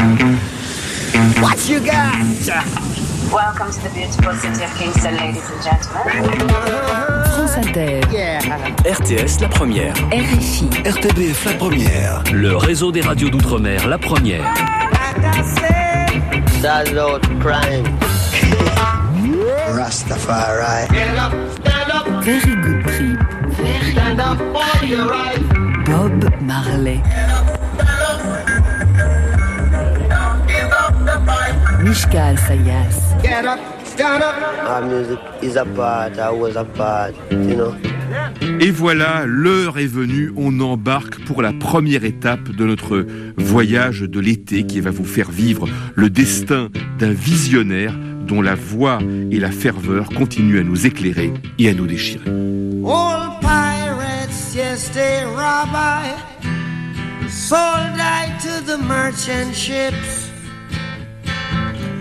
What you got? Welcome to the beautiful city of Kingston, ladies and gentlemen. France Inter, RTS La Première. RFI, RTBF La Première. Le réseau des radios d'outre-mer La Première. Salute crime. Rastafari. Very Good Trip, Bob Marley. Mishka Al-Sayas, Our music is a part, I was a part, you know. Et voilà, l'heure est venue, on embarque pour la première étape de notre voyage de l'été qui va vous faire vivre le destin d'un visionnaire dont la voix et la ferveur continuent à nous éclairer et à nous déchirer. Old pirates, yes, they rob I. Sold I to the merchant ships.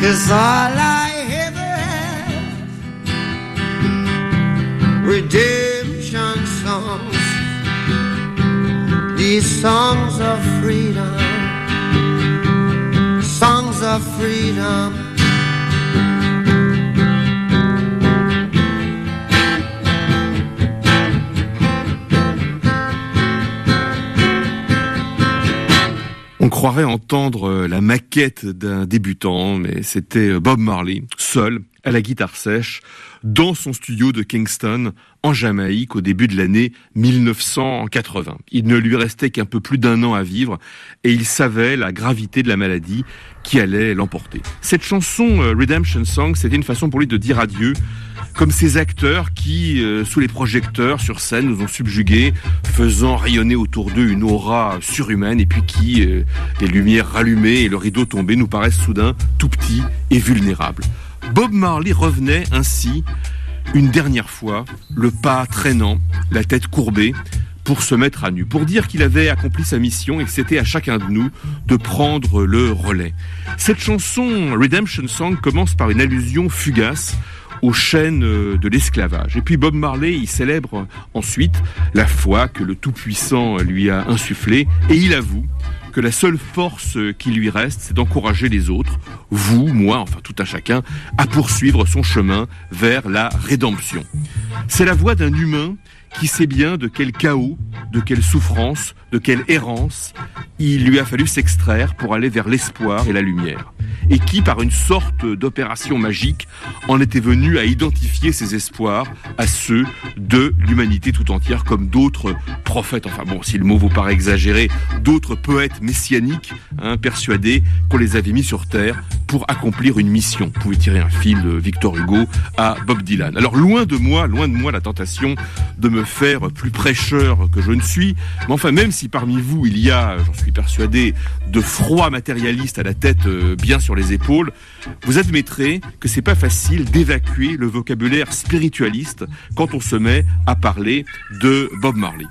Cause all I ever have, redemption songs, these songs of freedom, songs of freedom. On croirait entendre euh, la maquette d'un débutant, mais c'était euh, Bob Marley, seul, à la guitare sèche, dans son studio de Kingston, en Jamaïque, au début de l'année 1980. Il ne lui restait qu'un peu plus d'un an à vivre, et il savait la gravité de la maladie qui allait l'emporter. Cette chanson, euh, Redemption Song, c'était une façon pour lui de dire adieu comme ces acteurs qui, euh, sous les projecteurs sur scène, nous ont subjugués, faisant rayonner autour d'eux une aura surhumaine, et puis qui, euh, les lumières rallumées et le rideau tombé, nous paraissent soudain tout petits et vulnérables. Bob Marley revenait ainsi une dernière fois, le pas traînant, la tête courbée, pour se mettre à nu, pour dire qu'il avait accompli sa mission et que c'était à chacun de nous de prendre le relais. Cette chanson Redemption Song commence par une allusion fugace aux chaînes euh, de l'esclavage. Et puis Bob Marley, il célèbre ensuite la foi que le Tout-Puissant lui a insufflée et il avoue que la seule force qui lui reste, c'est d'encourager les autres, vous, moi, enfin tout un chacun, à poursuivre son chemin vers la rédemption. C'est la voix d'un humain qui sait bien de quel chaos, de quelle souffrance, de quelle errance il lui a fallu s'extraire pour aller vers l'espoir et la lumière. Et qui, par une sorte d'opération magique, en était venu à identifier ses espoirs à ceux de l'humanité tout entière, comme d'autres prophètes, enfin bon, si le mot vous paraît exagéré, d'autres poètes messianiques, hein, persuadés qu'on les avait mis sur Terre pour accomplir une mission. Vous pouvez tirer un fil de Victor Hugo à Bob Dylan. Alors loin de moi, loin de moi la tentation de me faire plus prêcheur que je ne suis, mais enfin même parmi vous il y a, j'en suis persuadé, de froids matérialistes à la tête euh, bien sur les épaules, vous admettrez que c'est pas facile d'évacuer le vocabulaire spiritualiste quand on se met à parler de Bob Marley.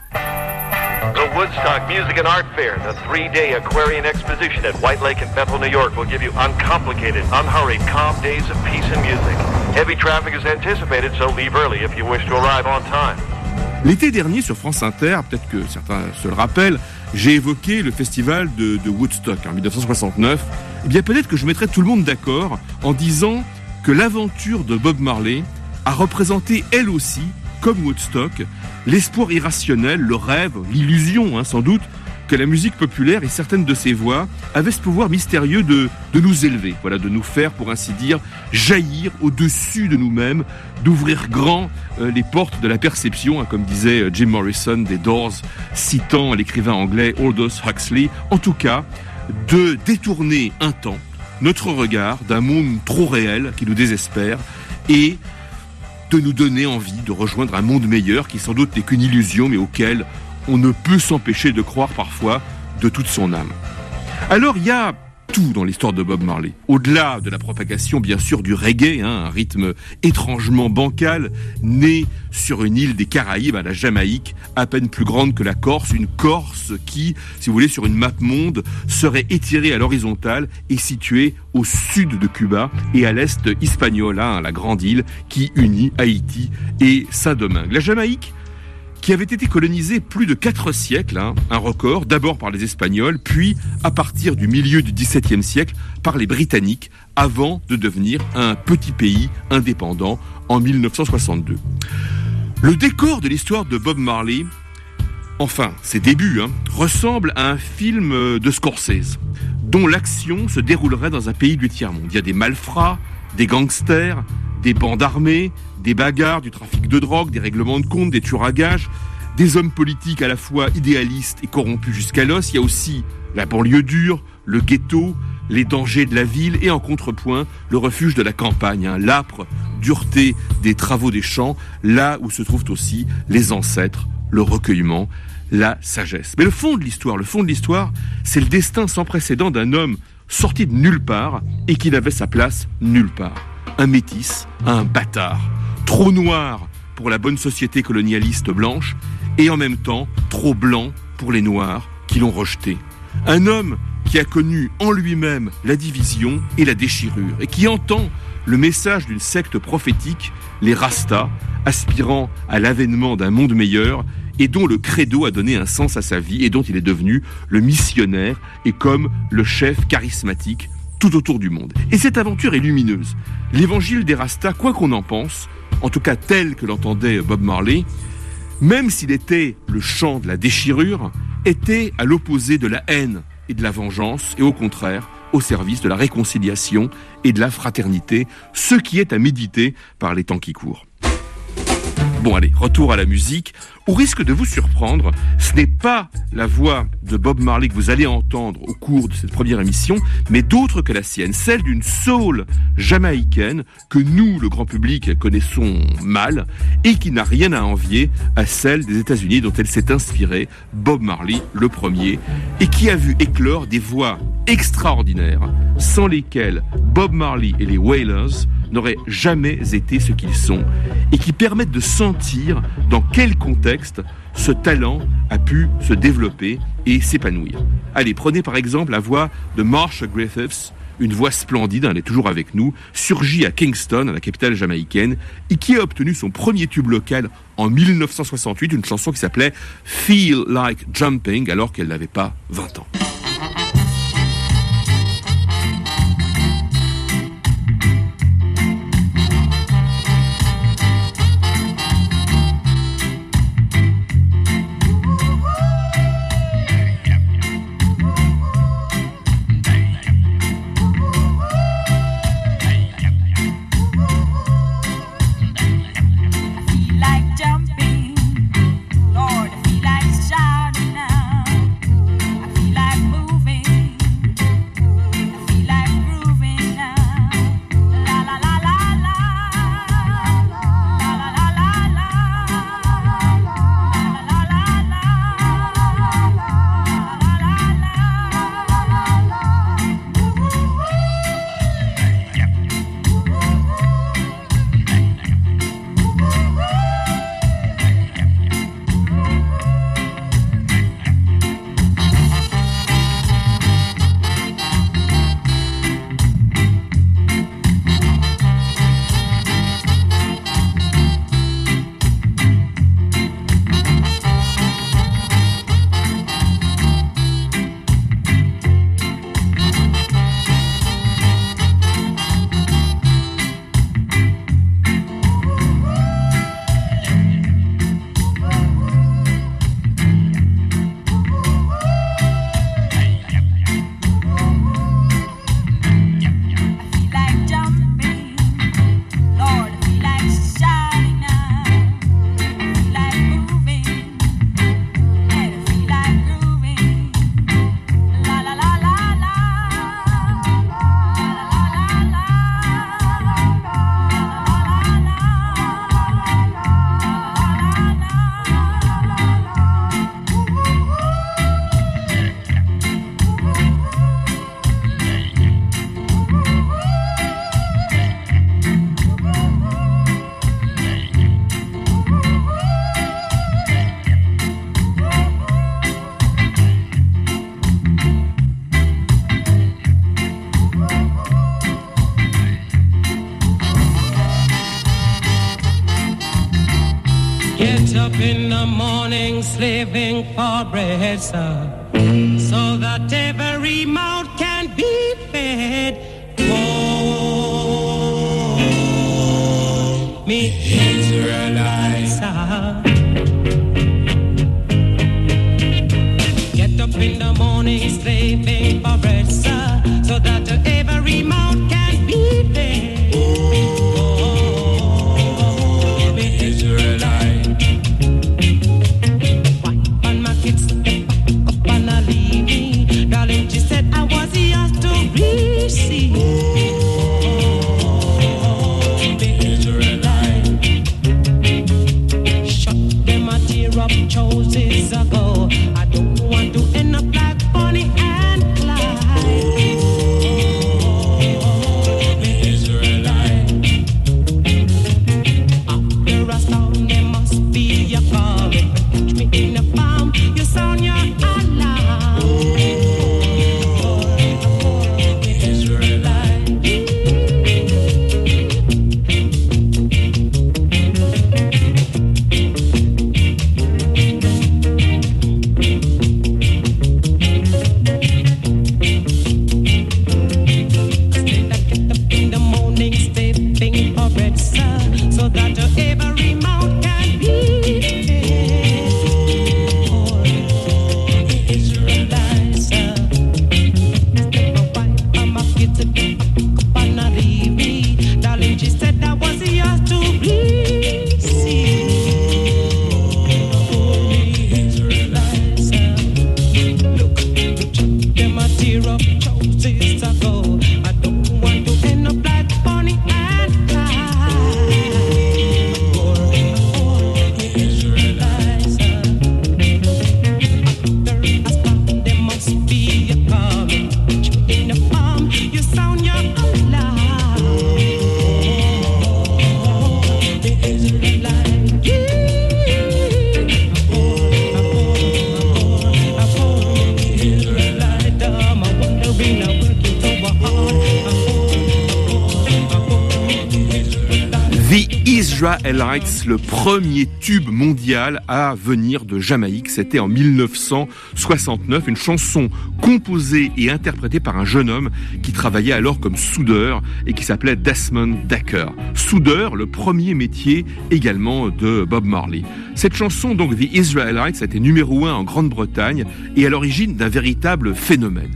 The Woodstock Music and Art Fair, the three-day Aquarian exposition at White Lake in Bethel, New York, will give you uncomplicated, unhurried, calm days of peace and music. Heavy traffic is anticipated, so leave early if you wish to arrive on time. L'été dernier sur France Inter, peut-être que certains se le rappellent, j'ai évoqué le festival de, Woodstock en 1969. Eh bien peut-être que je mettrai tout le monde d'accord en disant que l'aventure de Bob Marley a représenté elle aussi, comme Woodstock, l'espoir irrationnel, le rêve, l'illusion hein, sans doute, que la musique populaire et certaines de ses voix avaient ce pouvoir mystérieux de, nous élever, voilà, de nous faire, pour ainsi dire, jaillir au-dessus de nous-mêmes, d'ouvrir grand euh, les portes de la perception, hein, comme disait euh, Jim Morrison des Doors, citant l'écrivain anglais Aldous Huxley, en tout cas, de détourner un temps notre regard d'un monde trop réel qui nous désespère et de nous donner envie de rejoindre un monde meilleur qui sans doute n'est qu'une illusion mais auquel on ne peut s'empêcher de croire parfois de toute son âme. Alors il y a tout dans l'histoire de Bob Marley. Au-delà de la propagation, bien sûr, du reggae, hein, un rythme étrangement bancal, né sur une île des Caraïbes, à la Jamaïque, à peine plus grande que la Corse, une Corse qui, si vous voulez, sur une map monde, serait étirée à l'horizontale et située au sud de Cuba et à l'est Hispaniola, hein, la grande île qui unit Haïti et Saint-Domingue. La Jamaïque, qui avait été colonisé plus de quatre siècles, hein, un record, d'abord par les Espagnols, puis à partir du milieu du XVIIe siècle par les Britanniques, avant de devenir un petit pays indépendant en 1962. Le décor de l'histoire de Bob Marley, enfin ses débuts, hein, ressemble à un film de Scorsese, dont l'action se déroulerait dans un pays du tiers-monde. Il y a des malfrats, des gangsters, des bandes armées, des bagarres, du trafic de drogue, des règlements de compte, des tueurs à gages, des hommes politiques à la fois idéalistes et corrompus jusqu'à l'os. Il y a aussi la banlieue dure, le ghetto, les dangers de la ville et en contrepoint le refuge de la campagne, hein, l'âpre dureté des travaux des champs, là où se trouvent aussi les ancêtres, le recueillement, la sagesse. Mais le fond de l'histoire, le fond de l'histoire, c'est le destin sans précédent d'un homme sorti de nulle part et qui n'avait sa place nulle part. Un métis, un bâtard, trop noir pour la bonne société colonialiste blanche et en même temps trop blanc pour les noirs qui l'ont rejeté. Un homme qui a connu en lui-même la division et la déchirure et qui entend le message d'une secte prophétique, les Rastas, aspirant à l'avènement d'un monde meilleur et dont le credo a donné un sens à sa vie et dont il est devenu le missionnaire et comme le chef charismatique tout autour du monde. Et cette aventure est lumineuse. L'évangile des Rastas, quoi qu'on en pense, en tout cas tel que l'entendait Bob Marley, même s'il était le chant de la déchirure, était à l'opposé de la haine et de la vengeance, et au contraire, au service de la réconciliation et de la fraternité, ce qui est à méditer par les temps qui courent. Bon allez, retour à la musique. Au risque de vous surprendre, ce n'est pas la voix de Bob Marley que vous allez entendre au cours de cette première émission, mais d'autres que la sienne, celle d'une soul jamaïcaine que nous, le grand public, connaissons mal et qui n'a rien à envier à celle des États-Unis dont elle s'est inspirée, Bob Marley le premier, et qui a vu éclore des voix extraordinaires sans lesquelles Bob Marley et les Wailers n'auraient jamais été ce qu'ils sont et qui permettent de sentir dans quel contexte ce talent a pu se développer et s'épanouir. Allez, prenez par exemple la voix de Marsha Griffiths, une voix splendide, elle est toujours avec nous, surgit à Kingston, la capitale jamaïcaine, et qui a obtenu son premier tube local en 1968, une chanson qui s'appelait Feel Like Jumping, alors qu'elle n'avait pas 20 ans. Slaving for bread, sir, a tear up choices ago. The Israelites, le premier tube mondial à venir de Jamaïque. C'était en 1969, une chanson composée et interprétée par un jeune homme qui travaillait alors comme soudeur et qui s'appelait Desmond Decker. Soudeur, le premier métier également de Bob Marley. Cette chanson, donc The Israelites, a été numéro un en Grande-Bretagne et à l'origine d'un véritable phénomène.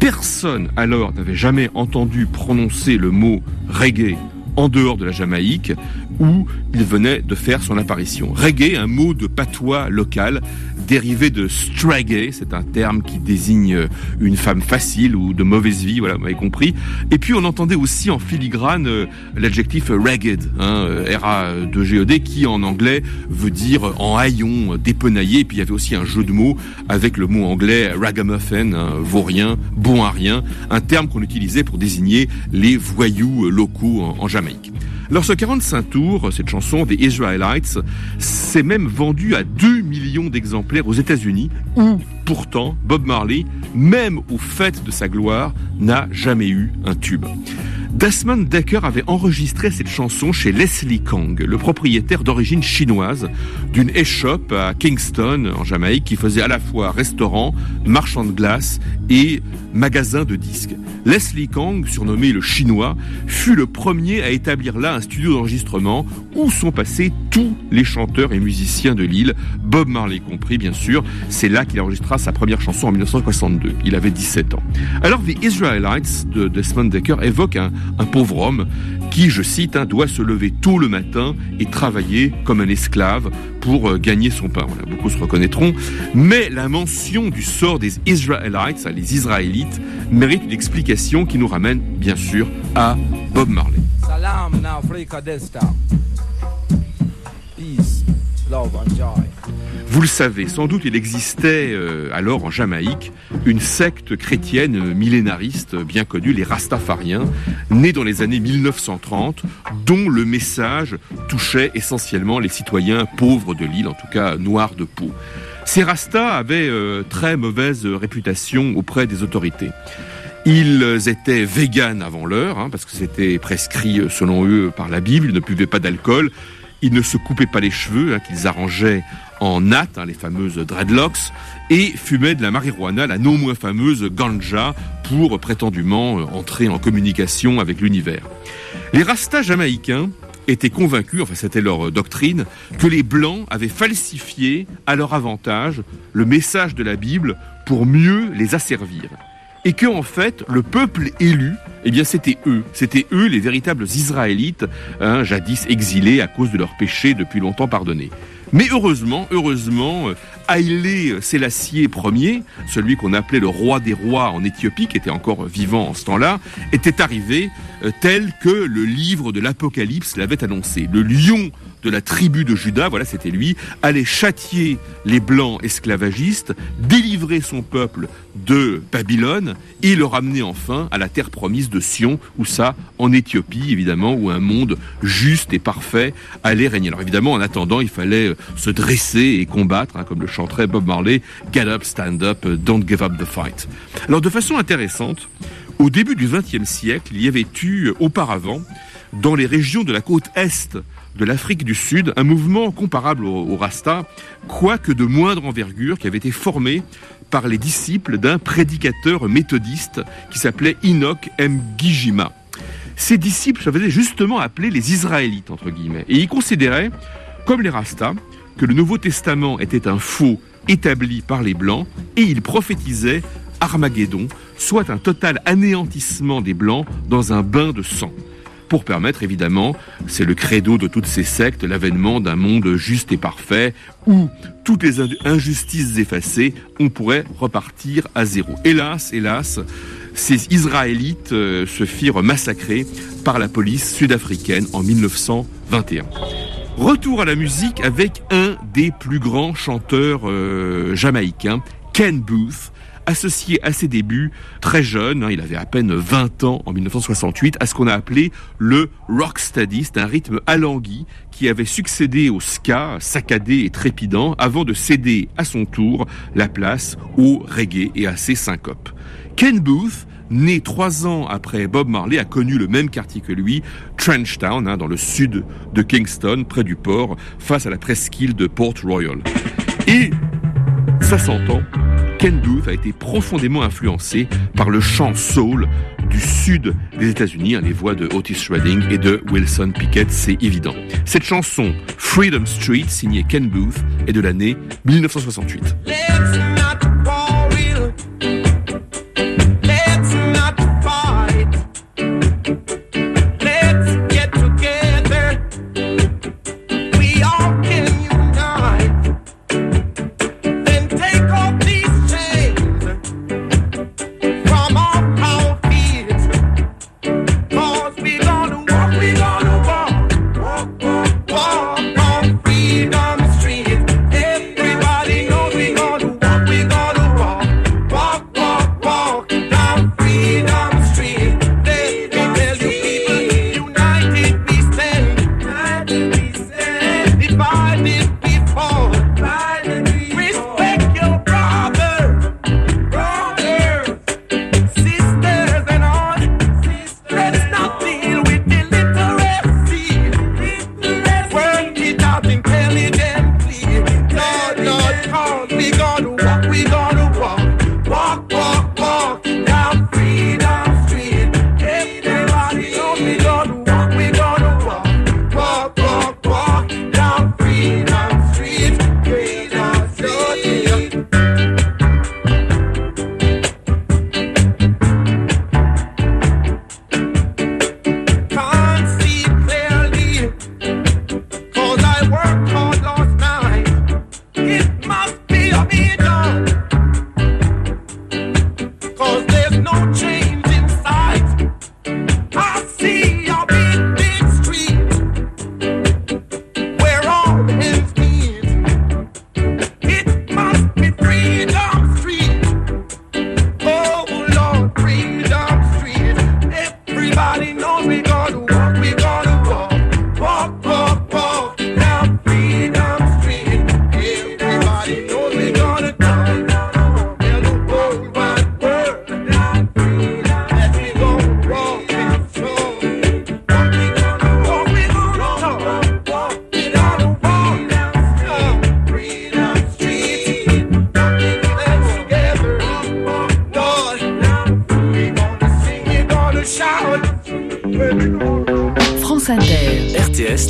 Personne alors n'avait jamais entendu prononcer le mot reggae en dehors de la Jamaïque, où il venait de faire son apparition. Reggae, un mot de patois local, dérivé de stragay, c'est un terme qui désigne une femme facile ou de mauvaise vie, voilà, vous m'avez compris. Et puis on entendait aussi en filigrane euh, l'adjectif ragged, hein, euh, R-A-2-G-E-D, qui en anglais veut dire en haillon, dépenaillé, et puis il y avait aussi un jeu de mots avec le mot anglais ragamuffin, hein, vaurien, bon à rien, un terme qu'on utilisait pour désigner les voyous euh, locaux en Jamaïque. Alors ce 45 tours, cette chanson des Israelites, s'est même vendue à 2 millions d'exemplaires aux États-Unis, où pourtant Bob Marley, même au fait de sa gloire, n'a jamais eu un tube. Desmond Decker avait enregistré cette chanson chez Leslie Kang, le propriétaire d'origine chinoise d'une échoppe à Kingston, en Jamaïque, qui faisait à la fois restaurant, marchand de glace et magasin de disques. Leslie Kang, surnommé le Chinois, fut le premier à établir là un studio d'enregistrement où sont passés tous les chanteurs et musiciens de l'île, Bob Marley compris bien sûr. C'est là qu'il enregistra sa première chanson en 1962. Il avait 17 ans. Alors The Israelites de Desmond Decker évoque un, pauvre homme qui, je cite, hein, doit se lever tôt le matin et travailler comme un esclave pour euh, gagner son pain. Beaucoup se reconnaîtront. Mais la mention du sort des Israelites, les Israélites, mérite une explication qui nous ramène, bien sûr, à Bob Marley. Salam. Peace, love and joy. Vous le savez, sans doute il existait euh, alors en Jamaïque une secte chrétienne millénariste bien connue, les Rastafariens, nés dans les années 1930, dont le message touchait essentiellement les citoyens pauvres de l'île, en tout cas noirs de peau. Ces Rastas avaient euh, très mauvaise réputation auprès des autorités. Ils étaient véganes avant l'heure, hein, parce que c'était prescrit selon eux par la Bible, ils ne buvaient pas d'alcool. Ils ne se coupaient pas les cheveux, hein, qu'ils arrangeaient en natte, hein, les fameuses dreadlocks, et fumaient de la marijuana, la non moins fameuse ganja, pour prétendument euh, entrer en communication avec l'univers. Les rastas jamaïcains étaient convaincus, enfin c'était leur euh, doctrine, que les Blancs avaient falsifié à leur avantage le message de la Bible pour mieux les asservir. Et que en fait, le peuple élu, eh bien c'était eux, c'était eux les véritables Israélites, hein, jadis exilés à cause de leurs péchés depuis longtemps pardonnés. Mais heureusement, heureusement, euh, Haïlé Sélassié Ier, celui qu'on appelait le roi des rois en Éthiopie, qui était encore vivant en ce temps-là, était arrivé euh, tel que le livre de l'Apocalypse l'avait annoncé. Le lion de la tribu de Juda, voilà c'était lui, allait châtier les blancs esclavagistes, délivrer son peuple de Babylone et le ramener enfin à la terre promise de Sion, où ça, en Éthiopie évidemment, où un monde juste et parfait allait régner. Alors évidemment, en attendant, il fallait euh, se dresser et combattre, hein, comme le chanterait Bob Marley, Get up, stand up, don't give up the fight. Alors de façon intéressante, au début du XXe siècle, il y avait eu auparavant, dans les régions de la côte est de l'Afrique du Sud, un mouvement comparable au, au Rasta, quoique de moindre envergure, qui avait été formé par les disciples d'un prédicateur méthodiste qui s'appelait Enoch M. Gijima. Ces disciples se faisaient justement appeler les Israélites, entre guillemets, et ils considéraient, comme les Rastas, que le Nouveau Testament était un faux établi par les Blancs, et ils prophétisaient Armageddon, soit un total anéantissement des Blancs dans un bain de sang pour permettre évidemment, c'est le credo de toutes ces sectes, l'avènement d'un monde juste et parfait où toutes les injustices effacées, on pourrait repartir à zéro. Hélas, hélas, ces Israélites euh, se firent massacrer par la police sud-africaine en 1921. Retour à la musique avec un des plus grands chanteurs euh, jamaïcains, Ken Booth, associé à ses débuts, très jeune, hein, il avait à peine 20 ans en 1968, à ce qu'on a appelé le rocksteady, c'est un rythme alangui qui avait succédé au ska, saccadé et trépidant, avant de céder à son tour la place au reggae et à ses syncopes. Ken Booth, né trois ans après Bob Marley, a connu le même quartier que lui, Trenchtown, hein, dans le sud de Kingston, près du port, face à la presqu'île de Port Royal. Et ça s'entend, Ken Booth a été profondément influencé par le chant soul du sud des États-Unis, hein, les voix de Otis Redding et de Wilson Pickett, c'est évident. Cette chanson, Freedom Street, signée Ken Booth, est de l'année 1968.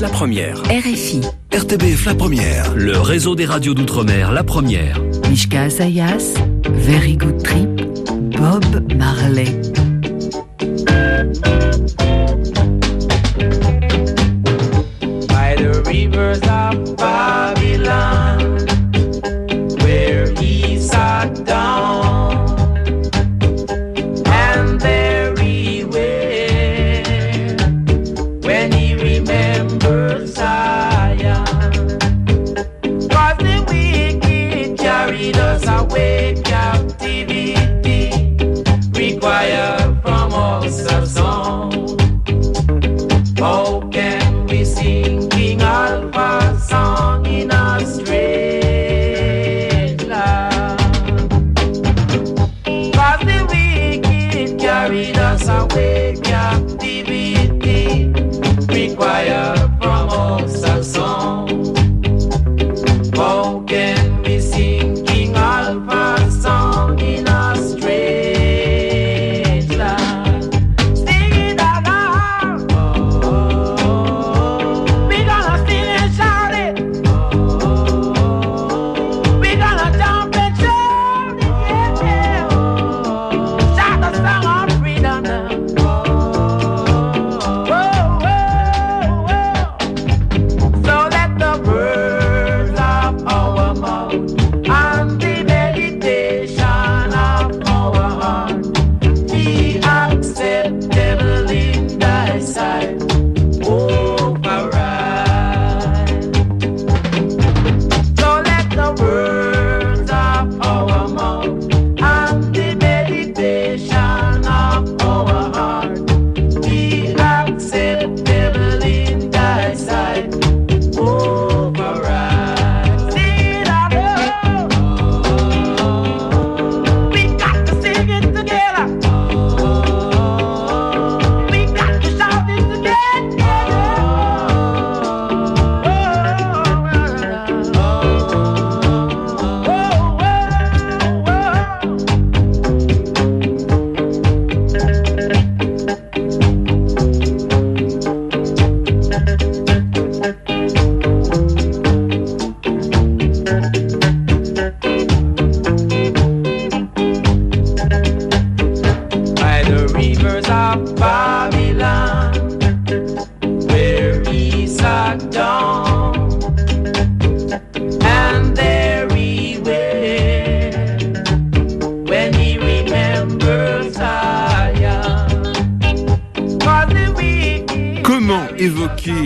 La Première. RFI, RTBF La Première. Le réseau des radios d'outre-mer La Première. Mishka Asayas, Very Good Trip, Bob Marley.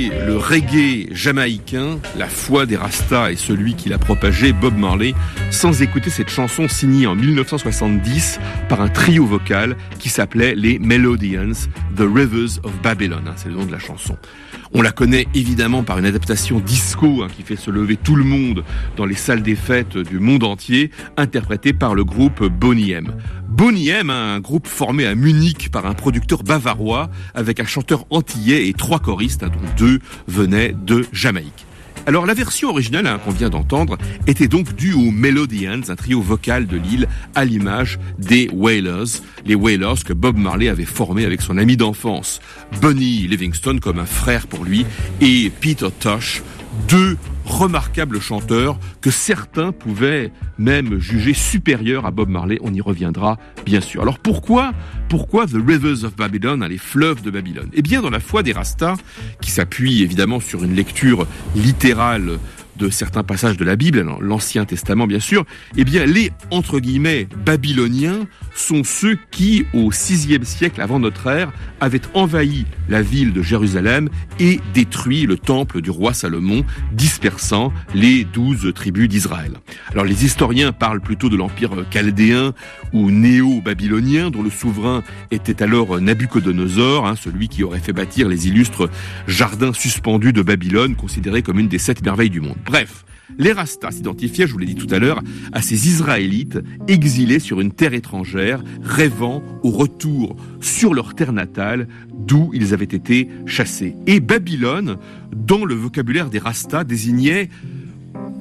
Le reggae jamaïcain, la foi des Rastas et celui qui l'a propagé, Bob Marley, sans écouter cette chanson signée en 1970 par un trio vocal qui s'appelait les Melodians, The Rivers of Babylon, hein, c'est le nom de la chanson. On la connaît évidemment par une adaptation disco hein, qui fait se lever tout le monde dans les salles des fêtes du monde entier, interprétée par le groupe Boney M. Boney M, hein, un groupe formé à Munich par un producteur bavarois avec un chanteur antillais et trois choristes, hein, dont deux venaient de Jamaïque. Alors la version originale hein, qu'on vient d'entendre était donc due aux Melodians, un trio vocal de l'île à l'image des Wailers, les Wailers que Bob Marley avait formés avec son ami d'enfance, Bunny Livingston comme un frère pour lui et Peter Tosh, deux remarquables chanteurs que certains pouvaient même juger supérieurs à Bob Marley. On y reviendra bien sûr. Alors pourquoi, pourquoi The Rivers of Babylon, hein, les fleuves de Babylone? Eh bien dans la foi des Rastas, qui s'appuie évidemment sur une lecture littérale de certains passages de la Bible, l'Ancien Testament bien sûr, eh bien les entre guillemets babyloniens sont ceux qui, au VIe siècle avant notre ère, avaient envahi la ville de Jérusalem et détruit le temple du roi Salomon, dispersant les douze tribus d'Israël. Alors les historiens parlent plutôt de l'empire chaldéen ou néo-babylonien, dont le souverain était alors Nabucodonosor, hein, celui qui aurait fait bâtir les illustres jardins suspendus de Babylone, considérés comme une des sept merveilles du monde. Bref, les Rastas s'identifiaient, je vous l'ai dit tout à l'heure, à ces Israélites exilés sur une terre étrangère, rêvant au retour sur leur terre natale, d'où ils avaient été chassés. Et Babylone, dans le vocabulaire des Rastas, désignait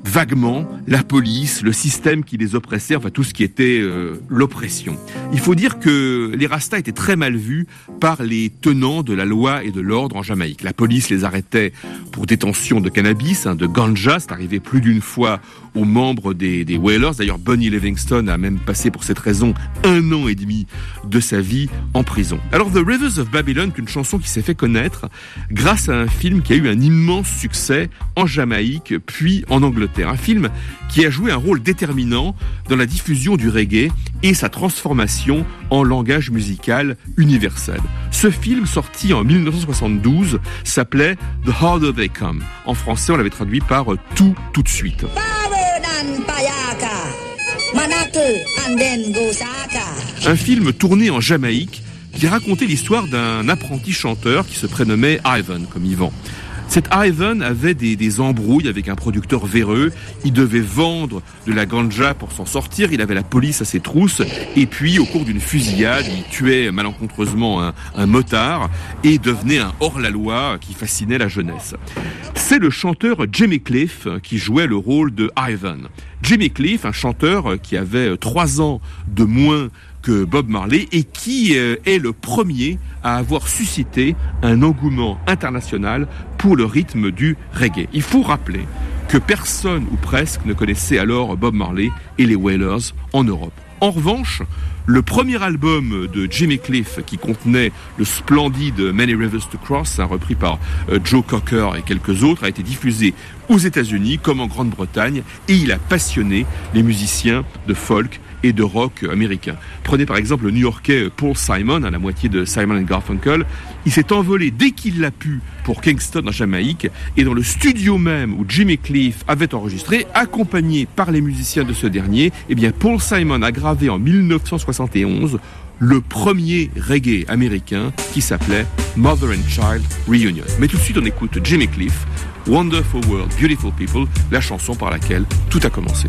vaguement la police, le système qui les oppressait, enfin tout ce qui était euh, l'oppression. Il faut dire que les Rastas étaient très mal vus par les tenants de la loi et de l'ordre en Jamaïque. La police les arrêtait pour détention de cannabis, hein, de ganja, c'est arrivé plus d'une fois aux membres des, des Whalers. D'ailleurs, Bonnie Livingston a même passé pour cette raison un an et demi de sa vie en prison. Alors, The Rivers of Babylon, une chanson qui s'est fait connaître grâce à un film qui a eu un immense succès en Jamaïque, puis en Angleterre. Un film qui a joué un rôle déterminant dans la diffusion du reggae et sa transformation en langage musical universel. Ce film, sorti en 1972, s'appelait The Harder They Come. En français, on l'avait traduit par Tout, tout de suite. Un film tourné en Jamaïque qui racontait l'histoire d'un apprenti chanteur qui se prénommait Ivan, comme Ivan. Cet Ivan avait des, des, embrouilles avec un producteur véreux. Il devait vendre de la ganja pour s'en sortir. Il avait la police à ses trousses. Et puis, au cours d'une fusillade, il tuait malencontreusement un, un motard et devenait un hors-la-loi qui fascinait la jeunesse. C'est le chanteur Jimmy Cliff qui jouait le rôle de Ivan. Jimmy Cliff, un chanteur qui avait trois ans de moins que Bob Marley et qui est le premier à avoir suscité un engouement international pour le rythme du reggae. Il faut rappeler que personne ou presque ne connaissait alors Bob Marley et les Wailers en Europe. En revanche, le premier album de Jimmy Cliff qui contenait le splendide Many Rivers to Cross, repris par Joe Cocker et quelques autres, a été diffusé aux États-Unis comme en Grande-Bretagne et il a passionné les musiciens de folk et de rock américain. Prenez par exemple le New-Yorkais Paul Simon, à la moitié de Simon Garfunkel. Il s'est envolé dès qu'il l'a pu pour Kingston en Jamaïque et dans le studio même où Jimmy Cliff avait enregistré, accompagné par les musiciens de ce dernier, eh bien Paul Simon a gravé en 1971 le premier reggae américain qui s'appelait Mother and Child Reunion. Mais tout de suite on écoute Jimmy Cliff, Wonderful World, Beautiful People, la chanson par laquelle tout a commencé.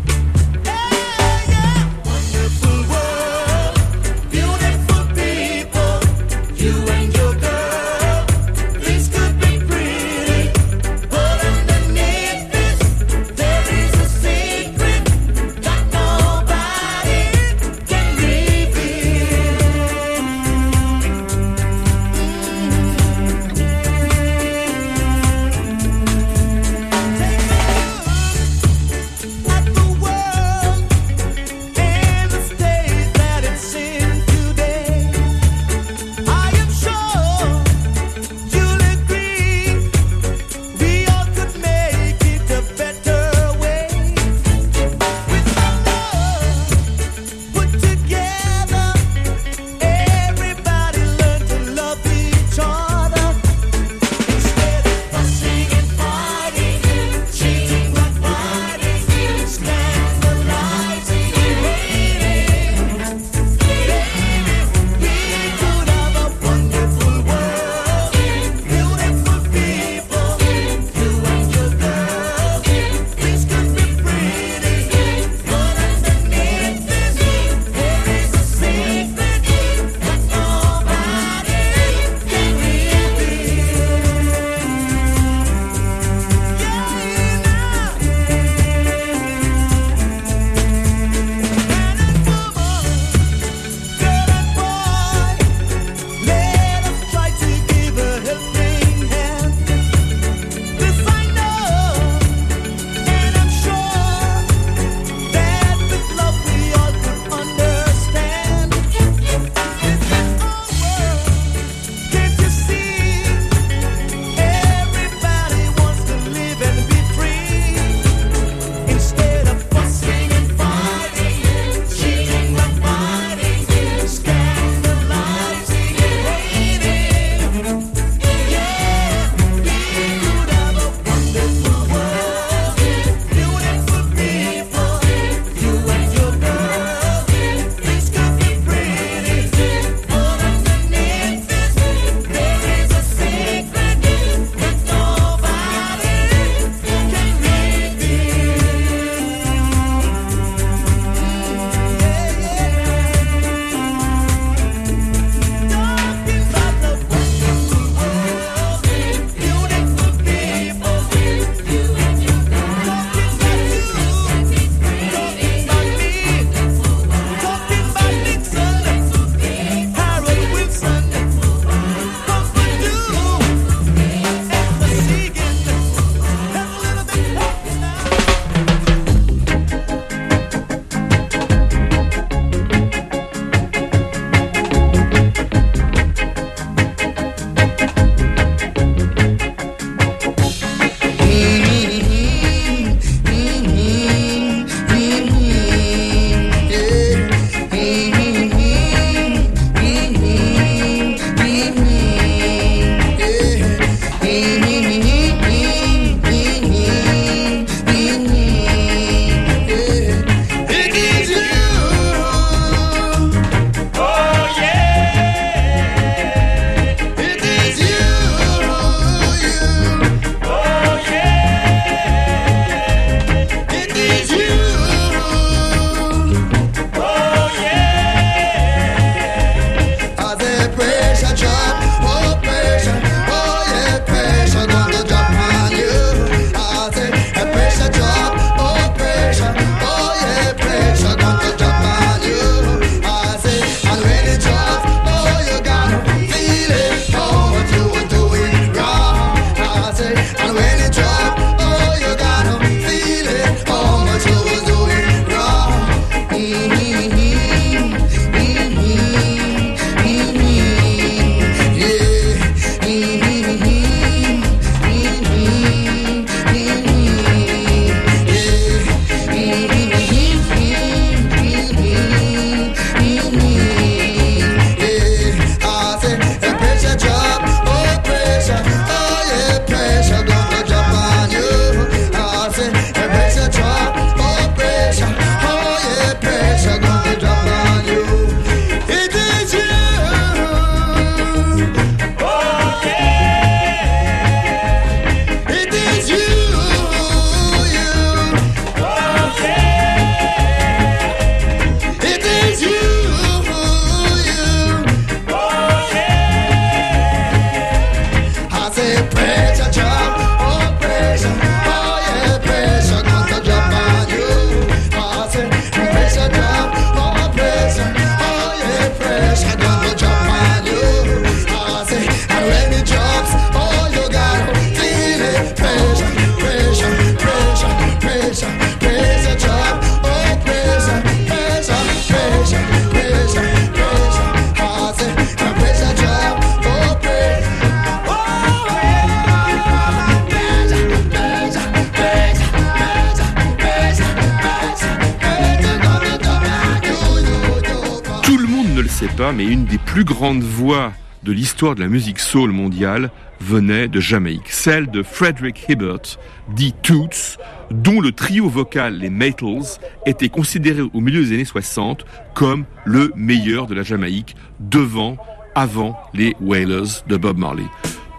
Mais une des plus grandes voix de l'histoire de la musique soul mondiale venait de Jamaïque, celle de Frederick Hibbert, dit Toots, dont le trio vocal, les Maytals, était considéré au milieu des années 60 comme le meilleur de la Jamaïque, devant, avant les Wailers de Bob Marley.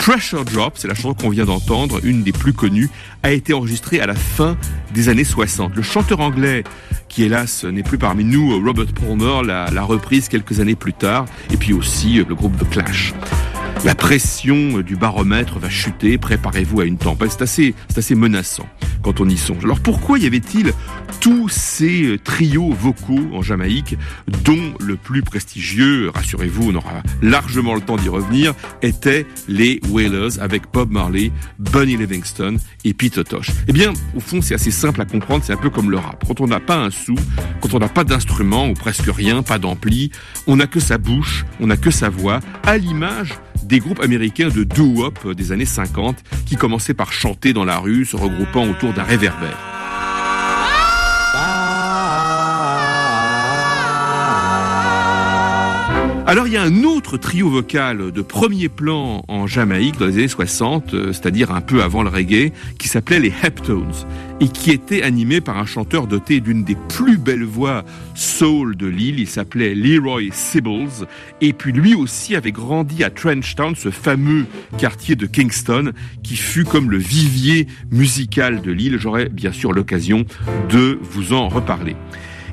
Pressure Drop, c'est la chanson qu'on vient d'entendre, une des plus connues, a été enregistrée à la fin des années 60. Le chanteur anglais, qui hélas n'est plus parmi nous, Robert Palmer, l'a reprise quelques années plus tard, et puis aussi le groupe The Clash. La pression du baromètre va chuter, préparez-vous à une tempête. C'est assez, c'est assez menaçant quand on y songe. Alors pourquoi y avait-il tous ces trios vocaux en Jamaïque, dont le plus prestigieux, rassurez-vous, on aura largement le temps d'y revenir, étaient les Wailers avec Bob Marley, Bunny Livingston et Pete Tosh Eh bien, au fond, c'est assez simple à comprendre, c'est un peu comme le rap. Quand on n'a pas un sou, quand on n'a pas d'instrument ou presque rien, pas d'ampli, on n'a que sa bouche, on n'a que sa voix, à l'image des groupes américains de doo-wop des années 50 qui commençaient par chanter dans la rue, se regroupant autour d'un réverbère. Alors il y a un autre trio vocal de premier plan en Jamaïque dans les années 60, euh, c'est-à-dire un peu avant le reggae, qui s'appelait les Heptones et qui était animé par un chanteur doté d'une des plus belles voix soul de l'île. Il s'appelait Leroy Sibbles et puis lui aussi avait grandi à Trenchtown, ce fameux quartier de Kingston qui fut comme le vivier musical de l'île. J'aurai bien sûr l'occasion de vous en reparler.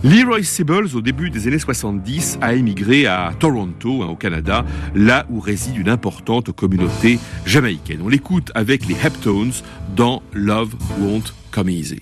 Leroy Sibbles, au début des années 70, a émigré à Toronto, hein, au Canada, là où réside une importante communauté jamaïcaine. On l'écoute avec les Heptones dans Love Won't Come Easy.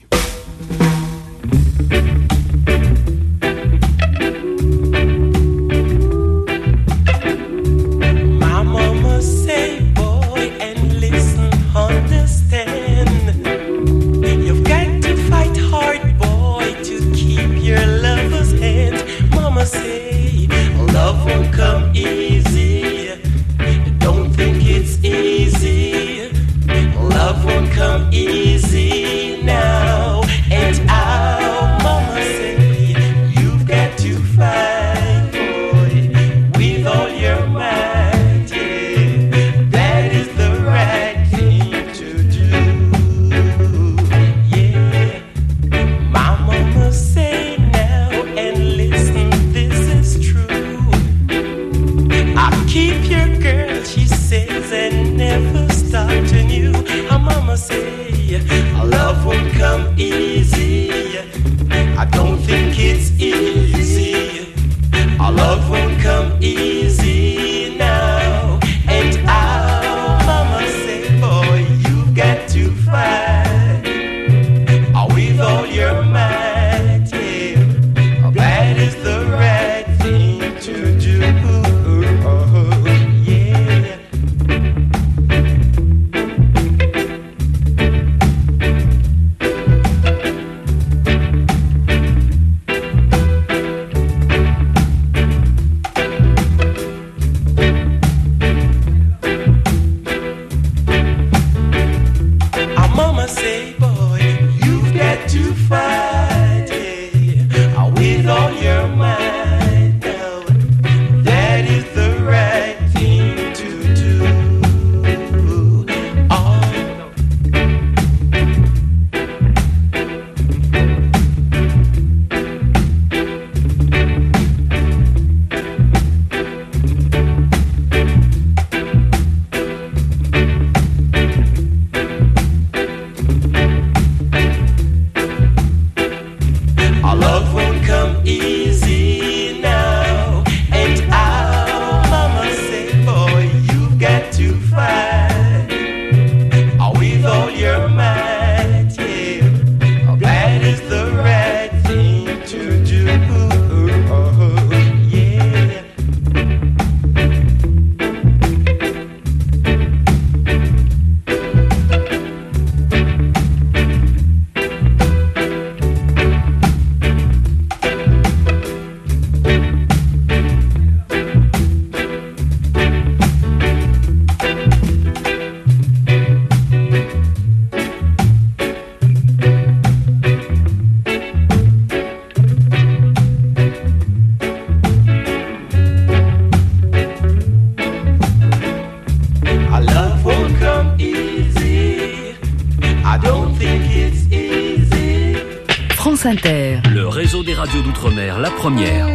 France Inter. Le réseau des radios d'outre-mer, la première.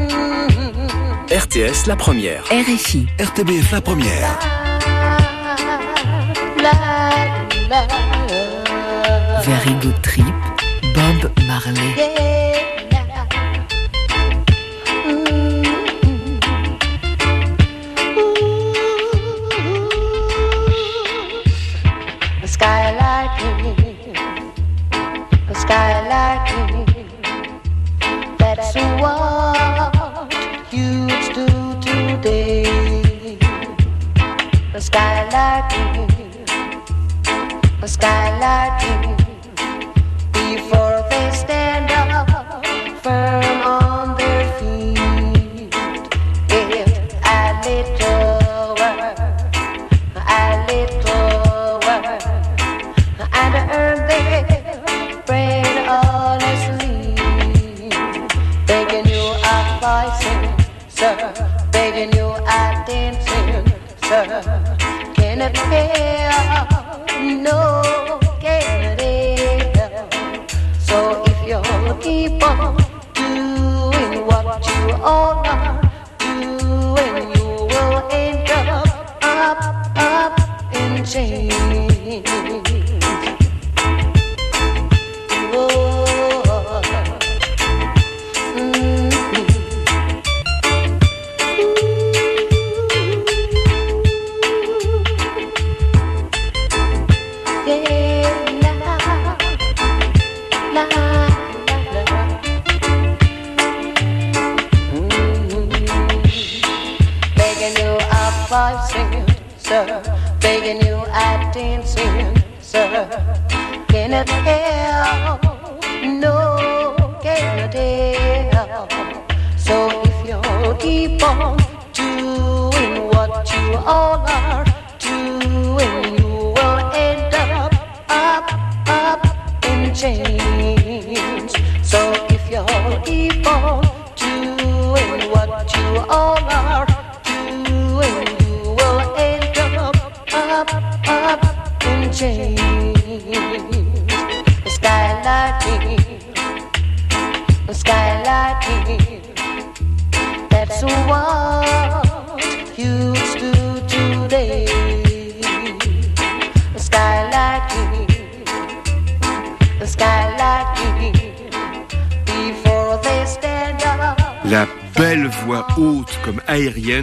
RTS La Première. RFI. RTBF La Première. Very Good Trip. Bob Marley.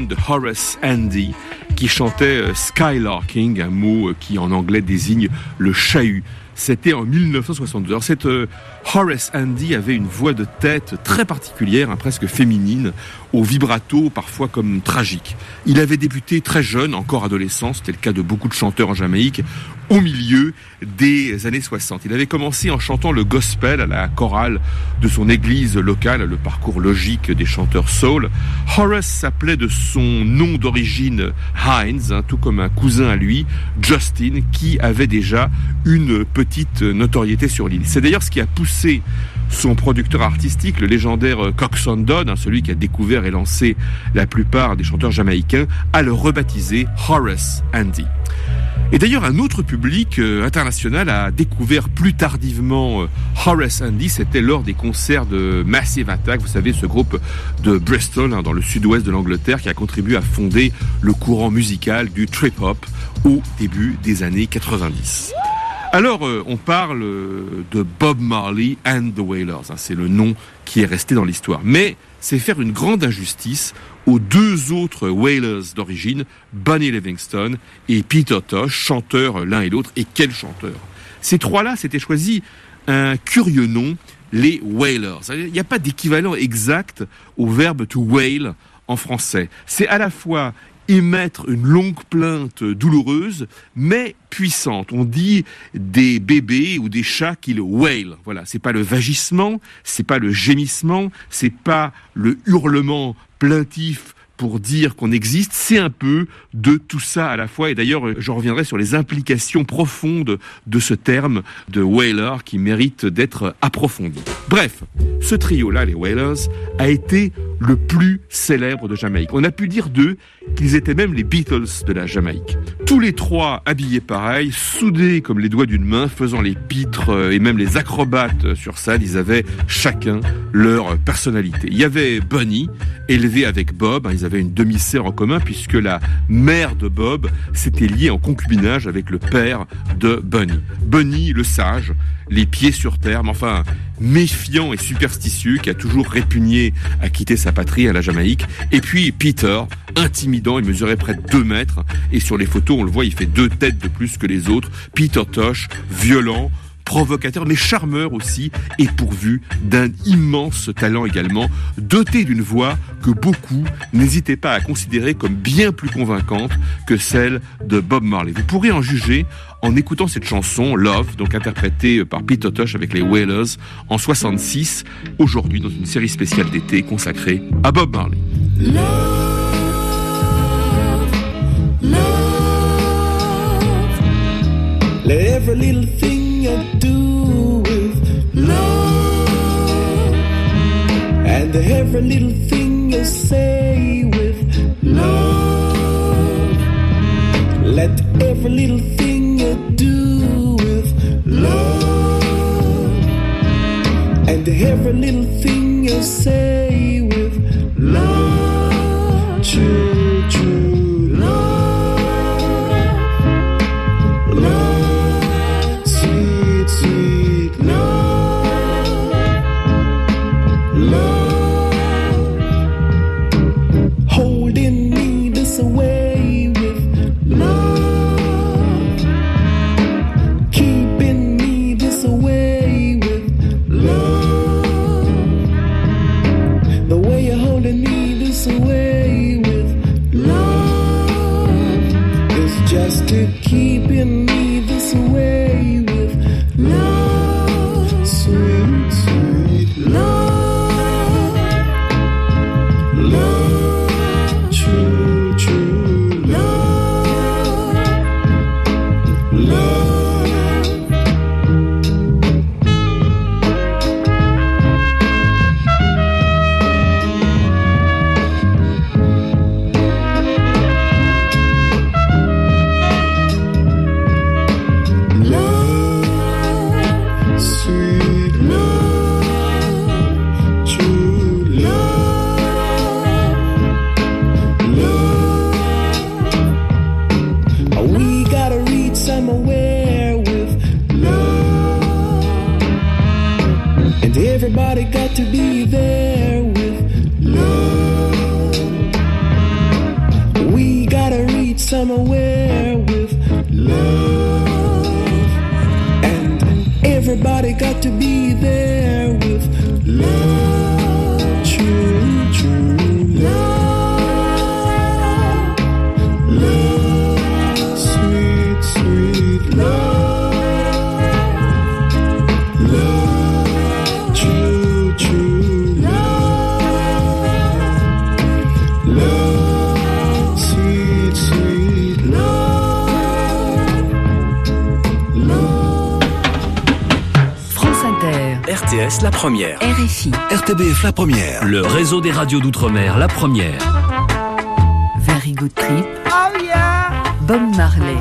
De Horace Andy qui chantait euh, skylarking, un mot euh, qui en anglais désigne le chahut. C'était en 1962. Alors cette euh, Horace Andy avait une voix de tête très particulière, hein, presque féminine, au vibrato parfois comme tragique. Il avait débuté très jeune, encore adolescent, c'était le cas de beaucoup de chanteurs en Jamaïque, au milieu des années 60. Il avait commencé en chantant le gospel à la chorale de son église locale, le parcours logique des chanteurs soul. Horace s'appelait de son nom d'origine Hines, hein, tout comme un cousin à lui, Justin, qui avait déjà une petite notoriété sur l'île. C'est d'ailleurs ce qui a poussé son producteur artistique, le légendaire Coxon Dodd, hein, celui qui a découvert et lancé la plupart des chanteurs jamaïcains, à le rebaptiser Horace Andy. Et d'ailleurs, un autre public euh, international a découvert plus tardivement euh, Horace Andy. C'était lors des concerts de Massive Attack, vous savez, ce groupe de Bristol, hein, dans le sud-ouest de l'Angleterre, qui a contribué à fonder le courant musical du trip-hop au début des années 90. Alors, euh, on parle euh, de Bob Marley and the Wailers. hein, c'est le nom qui est resté dans l'histoire. Mais c'est faire une grande injustice aux deux autres Wailers d'origine, Bunny Livingston et Peter Tosh, chanteurs l'un et l'autre. Et quels chanteurs Ces trois-là s'étaient choisis un curieux nom, les Wailers. Il n'y a pas d'équivalent exact au verbe to wail en français. C'est à la fois émettre une longue plainte douloureuse, mais puissante. On dit des bébés ou des chats qu'ils wail. Voilà, c'est pas le vagissement, c'est pas le gémissement, c'est pas le hurlement plaintif pour dire qu'on existe, c'est un peu de tout ça à la fois. Et d'ailleurs, je reviendrai sur les implications profondes de ce terme de whaler qui mérite d'être approfondi. Bref, ce trio-là, les Whalers, a été le plus célèbre de Jamaïque. On a pu dire d'eux qu'ils étaient même les Beatles de la Jamaïque. Tous les trois habillés pareil, soudés comme les doigts d'une main, faisant les pitres euh, et même les acrobates sur scène, ils avaient chacun leur personnalité. Il y avait Bunny, élevé avec Bob, hein, ils avaient une demi-sœur en commun puisque la mère de Bob s'était liée en concubinage avec le père de Bunny. Bunny, le sage, les pieds sur terre, mais enfin méfiant et superstitieux, qui a toujours répugné à quitter sa patrie à la Jamaïque. Et puis Peter, intimidant, il mesurait près de 2 mètres, et sur les photos on le voit, il fait deux têtes de plus que les autres. Peter Tosh, violent, provocateur, mais charmeur aussi, et pourvu d'un immense talent également, doté d'une voix que beaucoup n'hésitaient pas à considérer comme bien plus convaincante que celle de Bob Marley. Vous pourrez en juger en écoutant cette chanson, Love, donc interprétée par Peter Tosh avec les Wailers en 66, aujourd'hui dans une série spéciale d'été consacrée à Bob Marley. Do with love, and every little thing you say with love. Let every little thing you do with love, and every little thing you say La Première. Le réseau des radios d'outre-mer, la première. Very Good Trip, Oh yeah! Bob Marley.